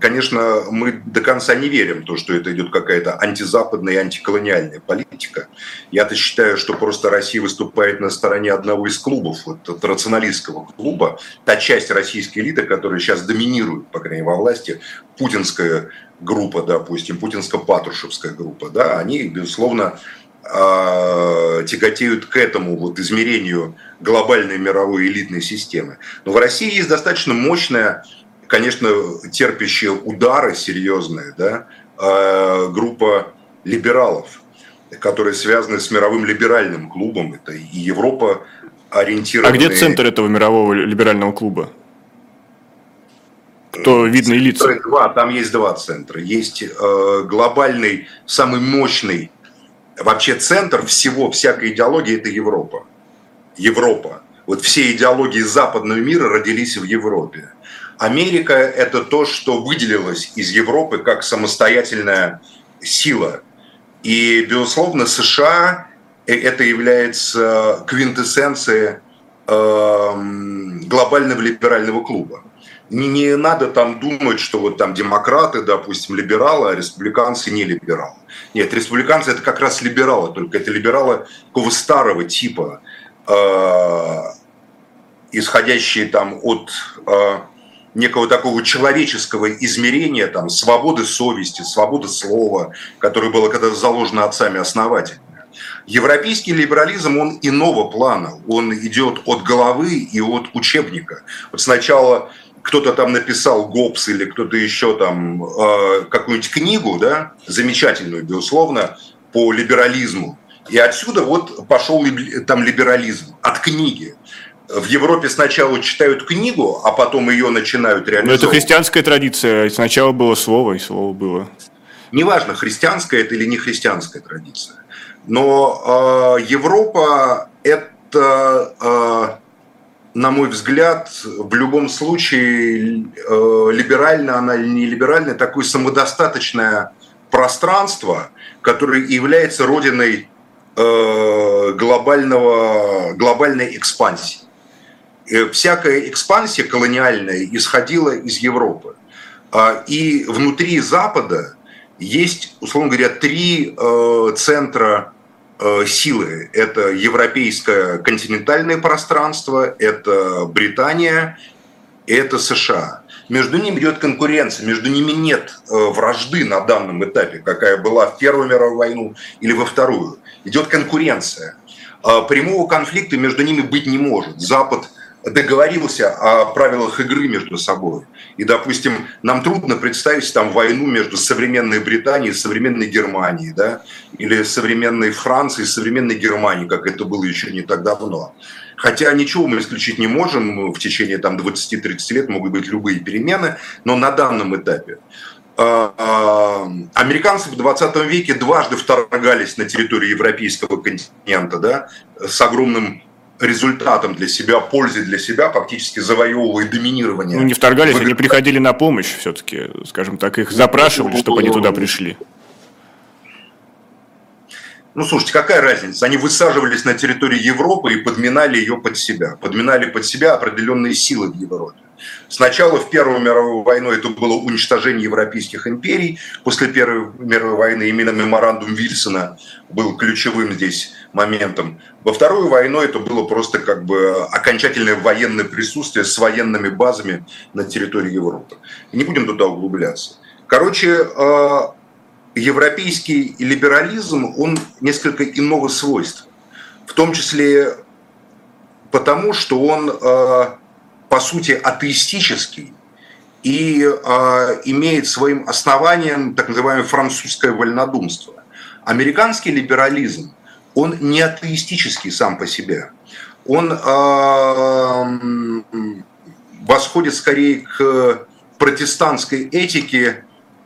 конечно, мы до конца не верим то, что это идет какая-то антизападная и антиколониальная политика. Я-то считаю, что просто Россия выступает на стороне одного из клубов, вот, от рационалистского клуба, та часть российской элиты, которая сейчас доминирует, по крайней мере, во власти, путинская группа, допустим, путинско-патрушевская группа, да, они, безусловно, а, тяготеют к этому вот измерению глобальной мировой элитной системы. Но в России есть достаточно мощная конечно, терпящие удары серьезные, да, а, группа либералов, которые связаны с мировым либеральным клубом. Это и Европа ориентированная... А где центр этого мирового либерального клуба? Кто видные лица? Два, там есть два центра. Есть э, глобальный, самый мощный вообще центр всего, всякой идеологии – это Европа. Европа. Вот все идеологии западного мира родились в Европе. Америка – это то, что выделилось из Европы как самостоятельная сила. И, безусловно, США – это является квинтэссенцией эм, глобального либерального клуба. Не, не надо там думать, что вот там демократы, допустим, либералы, а республиканцы не либералы. Нет, республиканцы это как раз либералы, только это либералы такого старого типа, э, исходящие там от э, некого такого человеческого измерения, там, свободы совести, свободы слова, которое было когда заложено отцами-основателями. Европейский либерализм, он иного плана, он идет от головы и от учебника. Вот сначала кто-то там написал ГОПС или кто-то еще там э, какую-нибудь книгу, да, замечательную, безусловно, по либерализму. И отсюда вот пошел там либерализм от книги в Европе сначала читают книгу, а потом ее начинают реализовывать. Но это христианская традиция. Сначала было слово, и слово было. Неважно, христианская это или не христианская традиция. Но э, Европа это, э, на мой взгляд, в любом случае э, либерально она или не либеральная, такое самодостаточное пространство, которое является родиной э, глобального, глобальной экспансии. Э, всякая экспансия колониальная исходила из Европы. А, и внутри Запада есть, условно говоря, три э, центра э, силы. Это европейское континентальное пространство, это Британия, это США. Между ними идет конкуренция, между ними нет вражды на данном этапе, какая была в Первую мировую войну или во Вторую. Идет конкуренция. А, прямого конфликта между ними быть не может. Запад договорился о правилах игры между собой. И, допустим, нам трудно представить там войну между современной Британией и современной Германией, да, или современной Францией и современной Германией, как это было еще не так давно. Хотя ничего мы исключить не можем, в течение там 20-30 лет могут быть любые перемены, но на данном этапе а, а, американцы в 20 веке дважды вторгались на территорию европейского континента, да, с огромным результатом для себя, пользой для себя, фактически завоевывая доминирование. Ну, не вторгались, они приходили на помощь все-таки, скажем так, их запрашивали, чтобы они туда пришли. Ну, слушайте, какая разница? Они высаживались на территории Европы и подминали ее под себя. Подминали под себя определенные силы в Европе. Сначала в Первую мировую войну это было уничтожение европейских империй. После Первой мировой войны именно меморандум Вильсона был ключевым здесь моментом. Во Вторую войну это было просто как бы окончательное военное присутствие с военными базами на территории Европы. Не будем туда углубляться. Короче, э, европейский либерализм, он несколько иного свойства. В том числе потому, что он э, по сути, атеистический и э, имеет своим основанием так называемое французское вольнодумство. Американский либерализм, он не атеистический сам по себе. Он э, восходит скорее к протестантской этике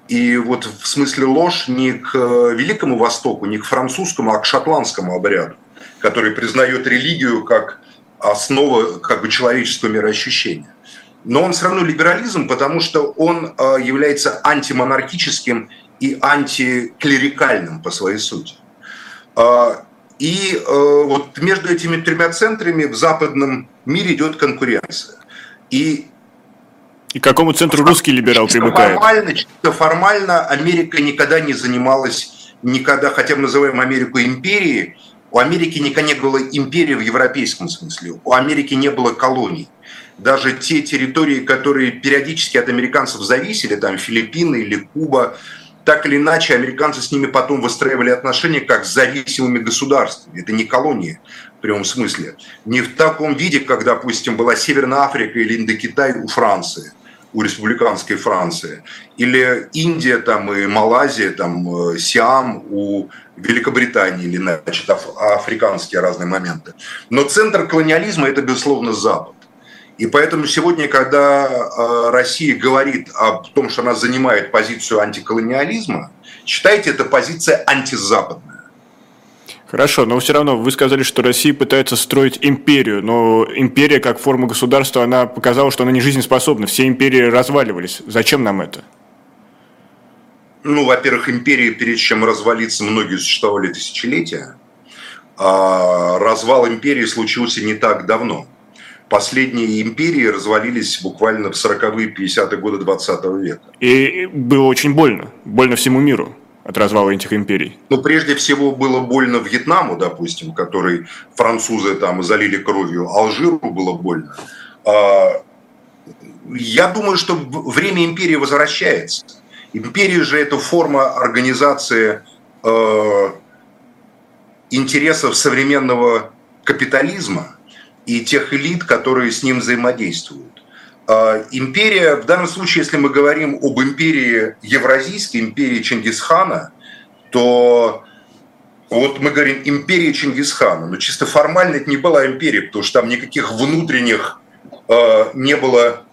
и вот в смысле ложь не к Великому Востоку, не к французскому, а к шотландскому обряду, который признает религию как основа как бы человеческого мироощущения. Но он все равно либерализм, потому что он а, является антимонархическим и антиклерикальным по своей сути. А, и а, вот между этими тремя центрами в западном мире идет конкуренция. И и к какому центру русский либерал чисто примыкает? Формально, чисто формально Америка никогда не занималась, никогда, хотя мы называем Америку империей, у Америки никогда не было империи в европейском смысле. У Америки не было колоний. Даже те территории, которые периодически от американцев зависели, там Филиппины или Куба, так или иначе американцы с ними потом выстраивали отношения как с зависимыми государствами. Это не колонии в прямом смысле. Не в таком виде, как, допустим, была Северная Африка или Индокитай у Франции у республиканской Франции, или Индия там, и Малайзия, там, э, Сиам у Великобритании, или значит, аф- африканские разные моменты. Но центр колониализма – это, безусловно, Запад. И поэтому сегодня, когда э, Россия говорит о том, что она занимает позицию антиколониализма, считайте, это позиция антизападная. Хорошо, но все равно вы сказали, что Россия пытается строить империю, но империя как форма государства, она показала, что она не жизнеспособна. Все империи разваливались. Зачем нам это? Ну, во-первых, империи, перед чем развалиться, многие существовали тысячелетия. А развал империи случился не так давно. Последние империи развалились буквально в 40-е, 50-е годы 20 века. И было очень больно. Больно всему миру от развала этих империй? Ну, прежде всего, было больно Вьетнаму, допустим, который французы там залили кровью, Алжиру было больно. А, я думаю, что время империи возвращается. Империя же это форма организации э, интересов современного капитализма и тех элит, которые с ним взаимодействуют. А, империя, в данном случае, если мы говорим об империи Евразийской, империи Чингисхана, то вот мы говорим империя Чингисхана, но чисто формально это не была империя, потому что там никаких внутренних э, не было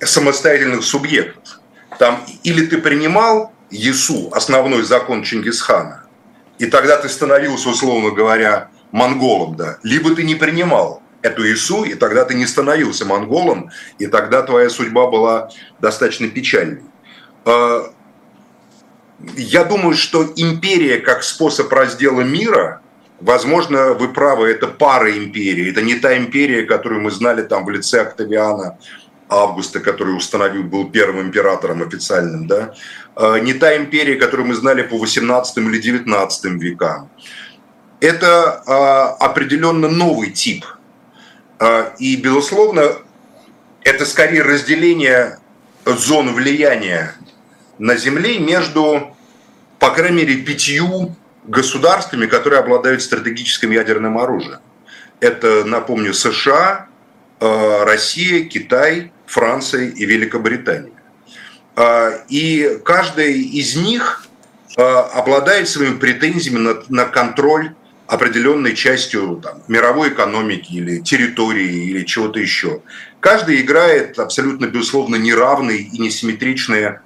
самостоятельных субъектов. Там или ты принимал Есу, основной закон Чингисхана, и тогда ты становился, условно говоря, монголом, да, либо ты не принимал эту ИСУ, и тогда ты не становился монголом, и тогда твоя судьба была достаточно печальной. А, я думаю, что империя как способ раздела мира, возможно, вы правы, это пара империи, это не та империя, которую мы знали там в лице Октавиана Августа, который установил, был первым императором официальным, да, а, не та империя, которую мы знали по 18 или 19 векам. Это а, определенно новый тип – и, безусловно, это скорее разделение зон влияния на Земле между, по крайней мере, пятью государствами, которые обладают стратегическим ядерным оружием. Это, напомню, США, э, Россия, Китай, Франция и Великобритания. Э, и каждая из них обладает своими претензиями на контроль определенной частью там, мировой экономики или территории или чего-то еще. Каждый играет абсолютно, безусловно, неравные и несимметричные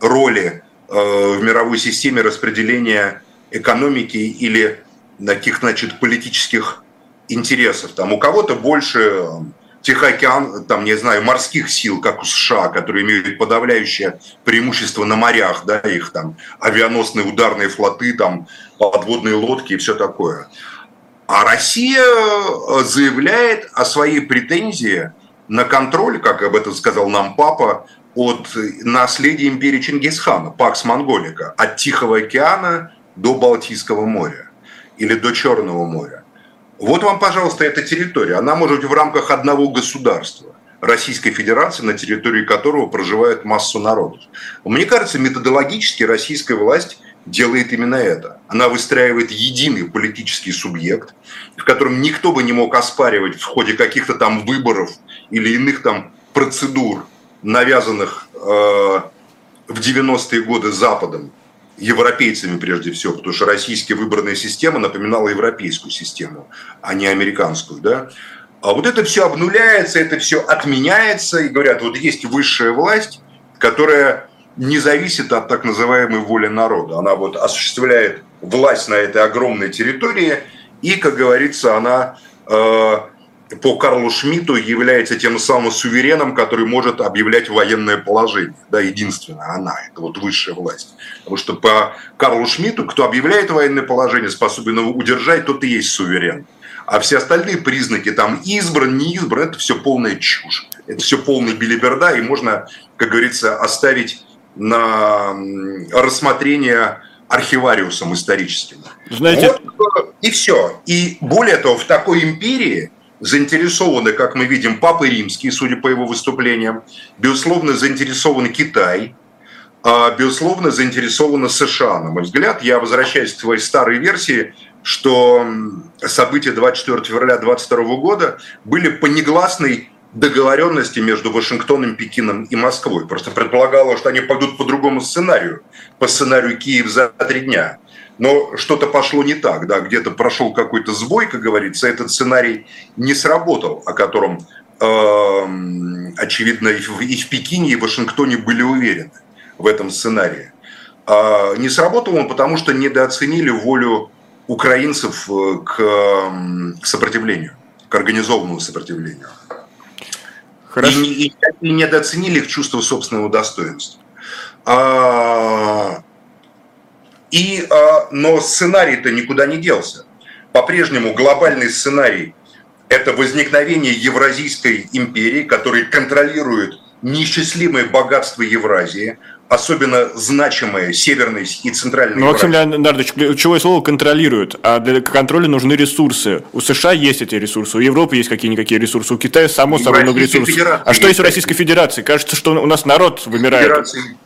роли в мировой системе распределения экономики или таких, значит, политических интересов. Там у кого-то больше э, Тихоокеан, там, не знаю, морских сил, как у США, которые имеют подавляющее преимущество на морях, да, их там авианосные ударные флоты, там, подводные лодки и все такое. А Россия э, заявляет о своей претензии на контроль, как об этом сказал нам папа, от наследия империи Чингисхана, Пакс Монголика, от Тихого океана до Балтийского моря или до Черного моря. Вот вам, пожалуйста, эта территория. Она может быть в рамках одного государства. Российской Федерации, на территории которого проживает массу народов. Мне кажется, методологически российская власть делает именно это. Она выстраивает единый политический субъект, в котором никто бы не мог оспаривать в ходе каких-то там выборов или иных там процедур, навязанных э, в 90-е годы Западом, европейцами прежде всего, потому что российская выборная система напоминала европейскую систему, а не американскую, да. А вот это все обнуляется, это все отменяется, и говорят, вот есть высшая власть, которая не зависит от так называемой воли народа. Она вот осуществляет власть на этой огромной территории, и, как говорится, она э, по Карлу Шмидту является тем самым сувереном, который может объявлять военное положение. Да, единственная она, это вот высшая власть. Потому что по Карлу Шмидту, кто объявляет военное положение, способен его удержать, тот и есть суверен. А все остальные признаки, там избран, не избран, это все полная чушь. Это все полный билиберда, и можно, как говорится, оставить на рассмотрение архивариусом историческим. Знаете... Вот, и все. И более того, в такой империи заинтересованы, как мы видим, Папы Римские, судя по его выступлениям, безусловно, заинтересован Китай, а, безусловно, заинтересована США. На мой взгляд, я возвращаюсь к твоей старой версии, что события 24 февраля 2022 года были по негласной договоренности между Вашингтоном, Пекином и Москвой. Просто предполагалось, что они пойдут по другому сценарию, по сценарию Киев за три дня но что-то пошло не так, да, где-то прошел какой-то сбой, как говорится, этот сценарий не сработал, о котором, э, очевидно, и в, и в Пекине, и в Вашингтоне были уверены в этом сценарии. Э, не сработал он, потому что недооценили волю украинцев э, к, к сопротивлению, к организованному сопротивлению. Хорошо. И, и, и недооценили их чувство собственного достоинства. А, и, а, но сценарий-то никуда не делся. По-прежнему глобальный сценарий – это возникновение Евразийской империи, которая контролирует неисчислимое богатство Евразии, особенно значимые северной и центральной Ну, Максим Леонардович, ключевое слово «контролируют», а для контроля нужны ресурсы. У США есть эти ресурсы, у Европы есть какие-никакие ресурсы, у Китая, само собой, много ресурсов. А что есть у Российской Федерации? Кажется, что у нас народ вымирает. Федерации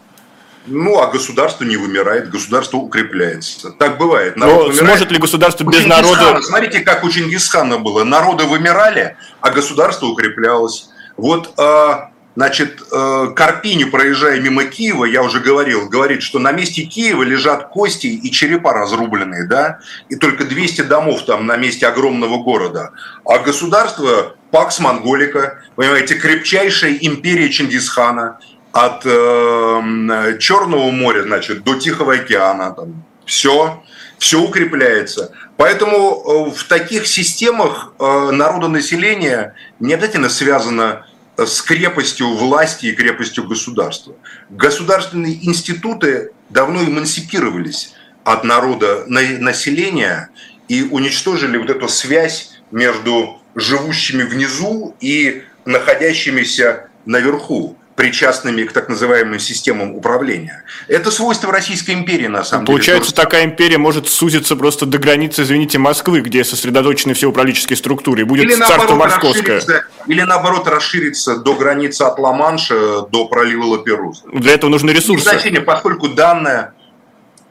ну, а государство не вымирает, государство укрепляется. Так бывает. Народ Но сможет ли государство без народа... Смотрите, как у Чингисхана было. Народы вымирали, а государство укреплялось. Вот, а, значит, а, Карпини, проезжая мимо Киева, я уже говорил, говорит, что на месте Киева лежат кости и черепа разрубленные, да, и только 200 домов там на месте огромного города. А государство Пакс Монголика, понимаете, крепчайшая империя Чингисхана – от э, Черного моря, значит, до Тихого океана, там, все, все укрепляется. Поэтому э, в таких системах э, народонаселение не обязательно связано с крепостью власти и крепостью государства. Государственные институты давно эмансипировались от народа населения и уничтожили вот эту связь между живущими внизу и находящимися наверху причастными к так называемым системам управления. Это свойство Российской империи, на самом Получается, деле. Получается, такая империя может сузиться просто до границы, извините, Москвы, где сосредоточены все управленческие структуры, и будет или царство московское. Или наоборот расшириться до границы от Ла-Манша до пролива Лаперуза. Для этого нужны ресурсы. значение, поскольку данная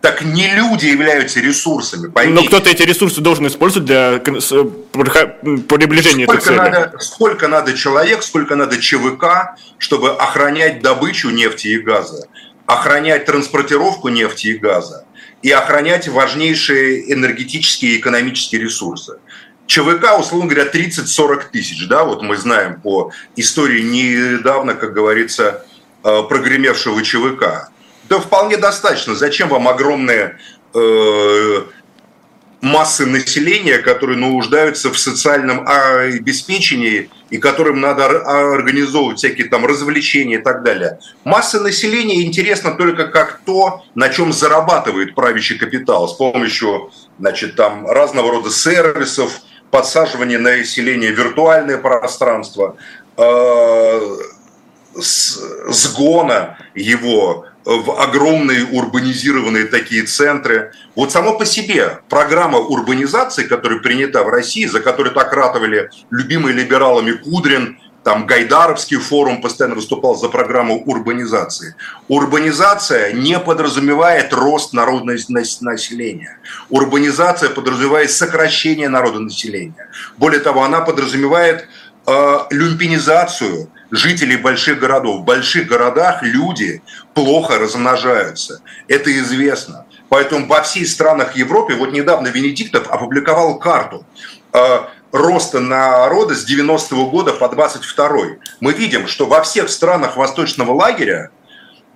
Так не люди являются ресурсами, поймите. Но кто-то эти ресурсы должен использовать для приближения сколько этой цели. Надо, сколько надо человек, сколько надо ЧВК, чтобы охранять добычу нефти и газа, охранять транспортировку нефти и газа и охранять важнейшие энергетические и экономические ресурсы. ЧВК, условно говоря, 30-40 тысяч, да, вот мы знаем по истории недавно, как говорится, э, прогремевшего ЧВК. Да вполне достаточно. Зачем вам огромные э, массы населения, которые нуждаются в социальном обеспечении и которым надо организовывать всякие там развлечения и так далее. Масса населения интересна только как то, на чем зарабатывает правящий капитал с помощью значит, там, разного рода сервисов, подсаживание на население виртуальное пространство, э, сгона его в огромные урбанизированные такие центры. Вот само по себе программа урбанизации, которая принята в России, за которую так ратовали любимые либералами Кудрин, там Гайдаровский форум постоянно выступал за программу урбанизации. Урбанизация не подразумевает рост населения. Урбанизация подразумевает сокращение народонаселения. Более того, она подразумевает э, люмпинизацию жителей больших городов. В больших городах люди плохо размножаются. Это известно. Поэтому во всех странах Европы, вот недавно Венедиктов опубликовал карту э, роста народа с 90-го года по 22-й. Мы видим, что во всех странах восточного лагеря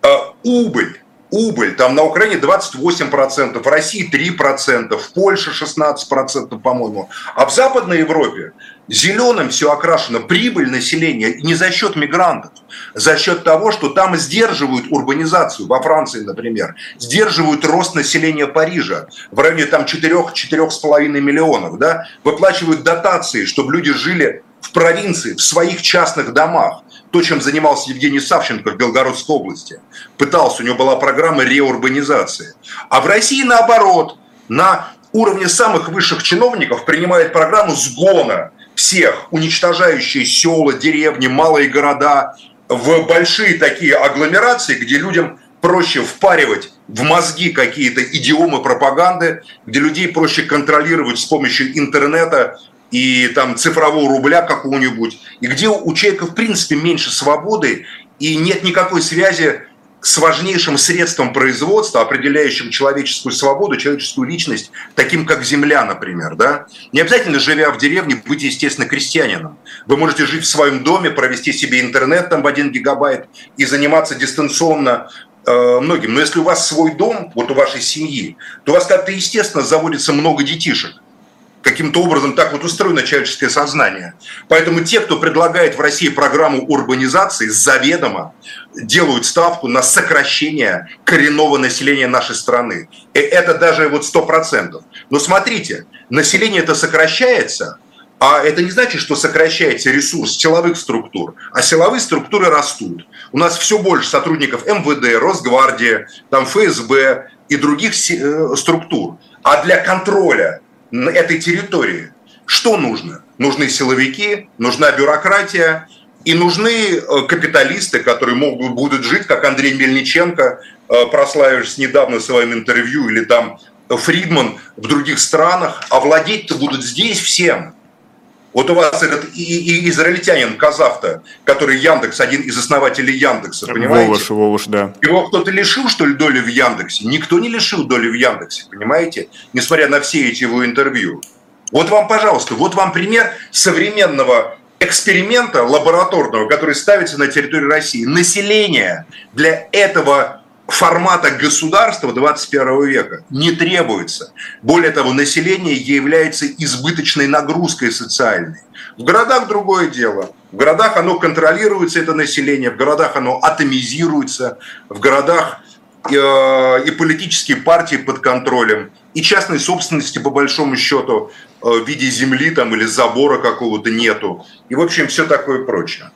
э, убыль убыль. Там на Украине 28%, в России 3%, в Польше 16%, по-моему. А в Западной Европе зеленым все окрашено. Прибыль населения не за счет мигрантов, за счет того, что там сдерживают урбанизацию, во Франции, например, сдерживают рост населения Парижа в районе там 4-4,5 миллионов, да, выплачивают дотации, чтобы люди жили в провинции, в своих частных домах то, чем занимался Евгений Савченко в Белгородской области. Пытался, у него была программа реурбанизации. А в России наоборот, на уровне самых высших чиновников принимает программу сгона всех, уничтожающие села, деревни, малые города в большие такие агломерации, где людям проще впаривать в мозги какие-то идиомы пропаганды, где людей проще контролировать с помощью интернета, и там цифрового рубля какого-нибудь, и где у человека в принципе меньше свободы и нет никакой связи с важнейшим средством производства, определяющим человеческую свободу, человеческую личность, таким как земля, например. Да? Не обязательно, живя в деревне, быть, естественно, крестьянином. Вы можете жить в своем доме, провести себе интернет там в один гигабайт и заниматься дистанционно э, многим. Но если у вас свой дом, вот у вашей семьи, то у вас как-то, естественно, заводится много детишек каким-то образом так вот устроено человеческое сознание. Поэтому те, кто предлагает в России программу урбанизации, заведомо делают ставку на сокращение коренного населения нашей страны. И это даже вот сто процентов. Но смотрите, население это сокращается, а это не значит, что сокращается ресурс силовых структур, а силовые структуры растут. У нас все больше сотрудников МВД, Росгвардии, там ФСБ и других э, структур. А для контроля этой территории. Что нужно? Нужны силовики, нужна бюрократия и нужны э, капиталисты, которые могут, будут жить, как Андрей Мельниченко, э, прославившись недавно своим интервью, или там Фридман в других странах, а владеть-то будут здесь всем. Вот у вас этот и, и израильтянин Казавта, который Яндекс, один из основателей Яндекса, понимаете? Волош, Волош, да. Его кто-то лишил, что ли, доли в Яндексе? Никто не лишил доли в Яндексе, понимаете? Несмотря на все эти его интервью. Вот вам, пожалуйста, вот вам пример современного эксперимента лабораторного, который ставится на территории России. Население для этого формата государства 21 века не требуется. Более того, население является избыточной нагрузкой социальной. В городах другое дело. В городах оно контролируется, это население, в городах оно атомизируется, в городах э, и политические партии под контролем, и частной собственности, по большому счету, э, в виде земли там, или забора какого-то нету. И, в общем, все такое прочее.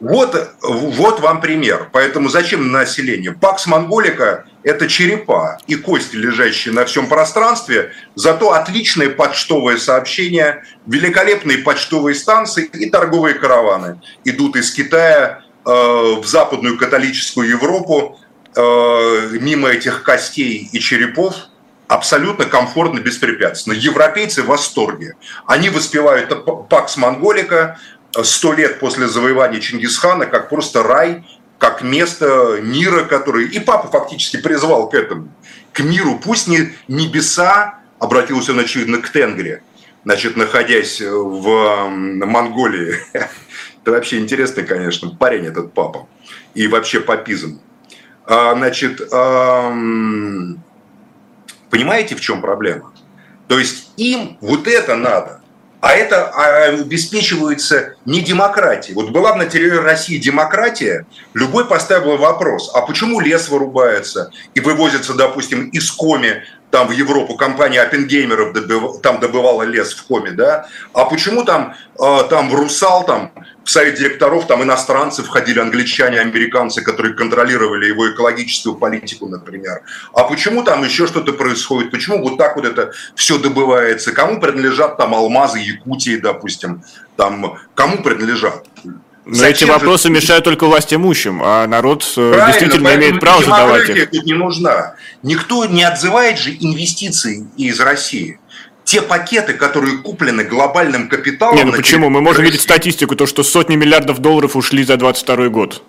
Вот, вот вам пример. Поэтому зачем население? Пакс Монголика – это черепа и кости, лежащие на всем пространстве, зато отличные почтовые сообщения, великолепные почтовые станции и торговые караваны идут из Китая э, в западную католическую Европу, э, мимо этих костей и черепов абсолютно комфортно, беспрепятственно. Европейцы в восторге. Они воспевают Пакс Монголика сто лет после завоевания Чингисхана как просто рай, как место мира, который... И папа фактически призвал к этому, к миру. Пусть не небеса, обратился он, очевидно, к Тенгре, значит, находясь в Монголии. *laughs* Это вообще интересный, конечно, парень этот папа. И вообще папизм. А, значит, понимаете, в чем проблема? То есть им вот это надо. А это а, обеспечивается не демократией. Вот была бы на территории России демократия, любой поставил вопрос, а почему лес вырубается и вывозится, допустим, из Коми там в Европу компания Оппенгеймеров добыв, там добывала лес в Коме, да, а почему там, э, там в Русал, там в совет директоров там иностранцы входили, англичане, американцы, которые контролировали его экологическую политику, например. А почему там еще что-то происходит? Почему вот так вот это все добывается? Кому принадлежат там алмазы Якутии, допустим? Там, кому принадлежат? Но Зачем эти вопросы же... мешают только власть имущим, а народ э, Правильно, действительно имеет право задавать их. тут не нужна. Никто не отзывает же инвестиции из России. Те пакеты, которые куплены глобальным капиталом... Не, ну почему? Мы можем России. видеть статистику, то, что сотни миллиардов долларов ушли за 22 год.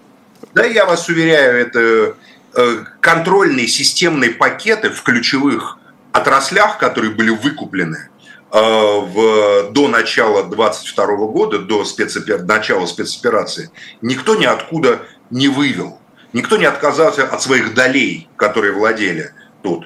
Да, я вас уверяю, это э, контрольные системные пакеты в ключевых отраслях, которые были выкуплены в, до начала 22 года, до спецопер... начала спецоперации, никто ниоткуда не вывел. Никто не отказался от своих долей, которые владели тут.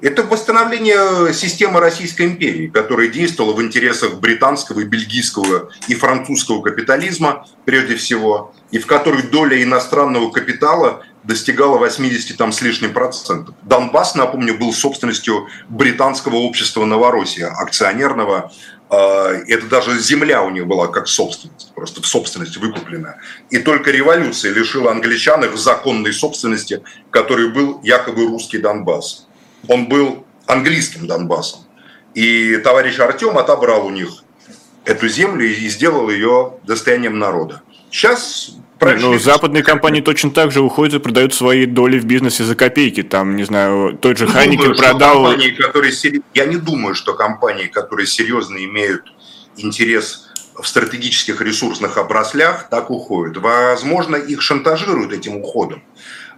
Это восстановление системы Российской империи, которая действовала в интересах британского, и бельгийского и французского капитализма прежде всего, и в которой доля иностранного капитала достигала 80 там с лишним процентов. Донбасс, напомню, был собственностью британского общества Новороссия, акционерного. А, это даже земля у них была как собственность, просто в собственности выкупленная. И только революция лишила англичан их законной собственности, который был якобы русский Донбасс. Он был английским Донбассом. И товарищ Артем отобрал у них эту землю и сделал ее достоянием народа. Сейчас ну, западные компании точно так же уходят и продают свои доли в бизнесе за копейки. Там, не знаю, тот же Хайникин продал... Компании, которые... Я не думаю, что компании, которые серьезно имеют интерес в стратегических ресурсных обраслях, так уходят. Возможно, их шантажируют этим уходом.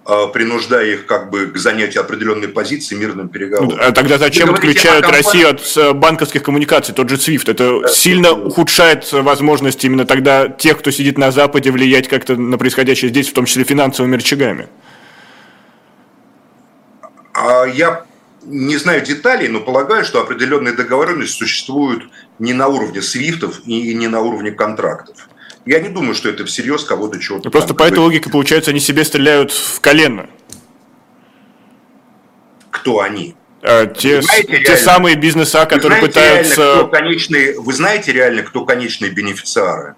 Э, принуждая их как бы к занятию определенной позиции мирным переговорам. А тогда зачем отключают Россию от э, банковских коммуникаций, тот же SWIFT? Это да, сильно это... ухудшает возможности именно тогда тех, кто сидит на Западе, влиять как-то на происходящее здесь, в том числе финансовыми рычагами. А я не знаю деталей, но полагаю, что определенные договоренности существуют не на уровне свифтов и не на уровне контрактов. Я не думаю, что это всерьез кого-то чего-то. Ну, просто там, по этой логике, получается, они себе стреляют в колено. Кто они? А, те, знаете, те реально, самые бизнеса, которые знаете пытаются... Реально, кто конечный, вы знаете реально, кто конечные бенефициары?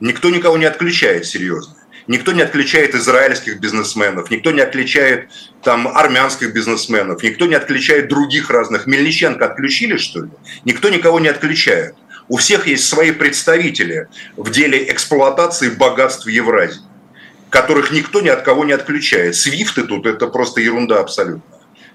Никто никого не отключает серьезно. Никто не отключает израильских бизнесменов, никто не отключает там армянских бизнесменов, никто не отключает других разных. Мельниченко отключили, что ли? Никто никого не отключает. У всех есть свои представители в деле эксплуатации богатств Евразии, которых никто ни от кого не отключает. Свифты тут это просто ерунда абсолютно.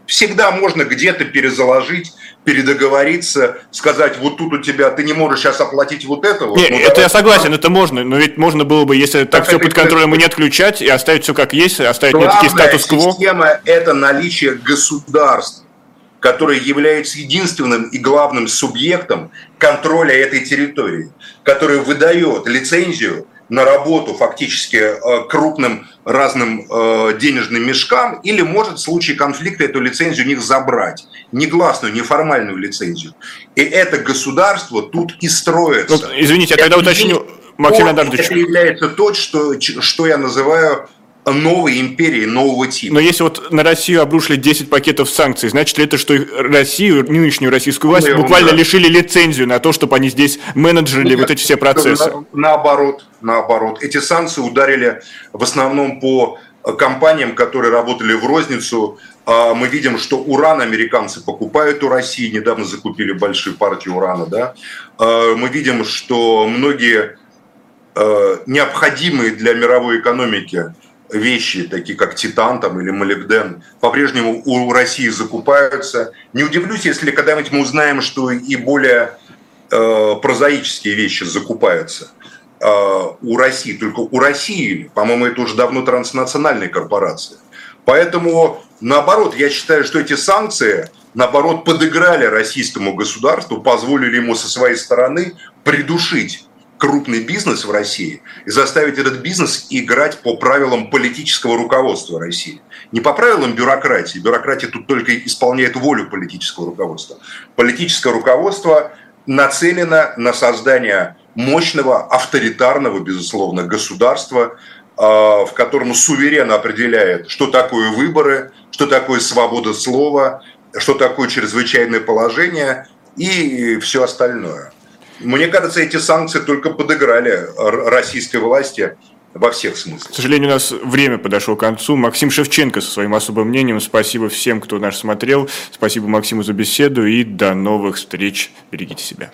Всегда можно где-то перезаложить, передоговориться, сказать, вот тут у тебя, ты не можешь сейчас оплатить вот это. Вот, Нет, ну, это я согласен, это можно, но ведь можно было бы, если так, так все под контролем и не отключать, и оставить все как есть, оставить некий статус-кво. система – это наличие государства который является единственным и главным субъектом контроля этой территории, который выдает лицензию на работу фактически э, крупным разным э, денежным мешкам или может в случае конфликта эту лицензию у них забрать. Негласную, неформальную лицензию. И это государство тут и строится. Ну, извините, я тогда уточню, Максим Эдардович. Это является то, что, что я называю новой империи, нового типа. Но если вот на Россию обрушили 10 пакетов санкций, значит ли это, что Россию, нынешнюю российскую власть, ну, буквально да. лишили лицензию на то, чтобы они здесь менеджерили ну, вот эти все процессы? На, наоборот, наоборот. Эти санкции ударили в основном по компаниям, которые работали в розницу. А мы видим, что уран американцы покупают у России, недавно закупили большие партии урана. Да? А мы видим, что многие э, необходимые для мировой экономики вещи, такие как титан там, или молибден, по-прежнему у России закупаются. Не удивлюсь, если когда-нибудь мы узнаем, что и более э, прозаические вещи закупаются э, у России. Только у России, по-моему, это уже давно транснациональная корпорация. Поэтому, наоборот, я считаю, что эти санкции, наоборот, подыграли российскому государству, позволили ему со своей стороны придушить крупный бизнес в России и заставить этот бизнес играть по правилам политического руководства России. Не по правилам бюрократии. Бюрократия тут только исполняет волю политического руководства. Политическое руководство нацелено на создание мощного, авторитарного, безусловно, государства, а, в котором суверенно определяет, что такое выборы, что такое свобода слова, что такое чрезвычайное положение и все остальное. Мне кажется, эти санкции только подыграли российской власти во всех смыслах. К сожалению, у нас время подошло к концу. Максим Шевченко со своим особым мнением. Спасибо всем, кто нас смотрел. Спасибо Максиму за беседу и до новых встреч. Берегите себя.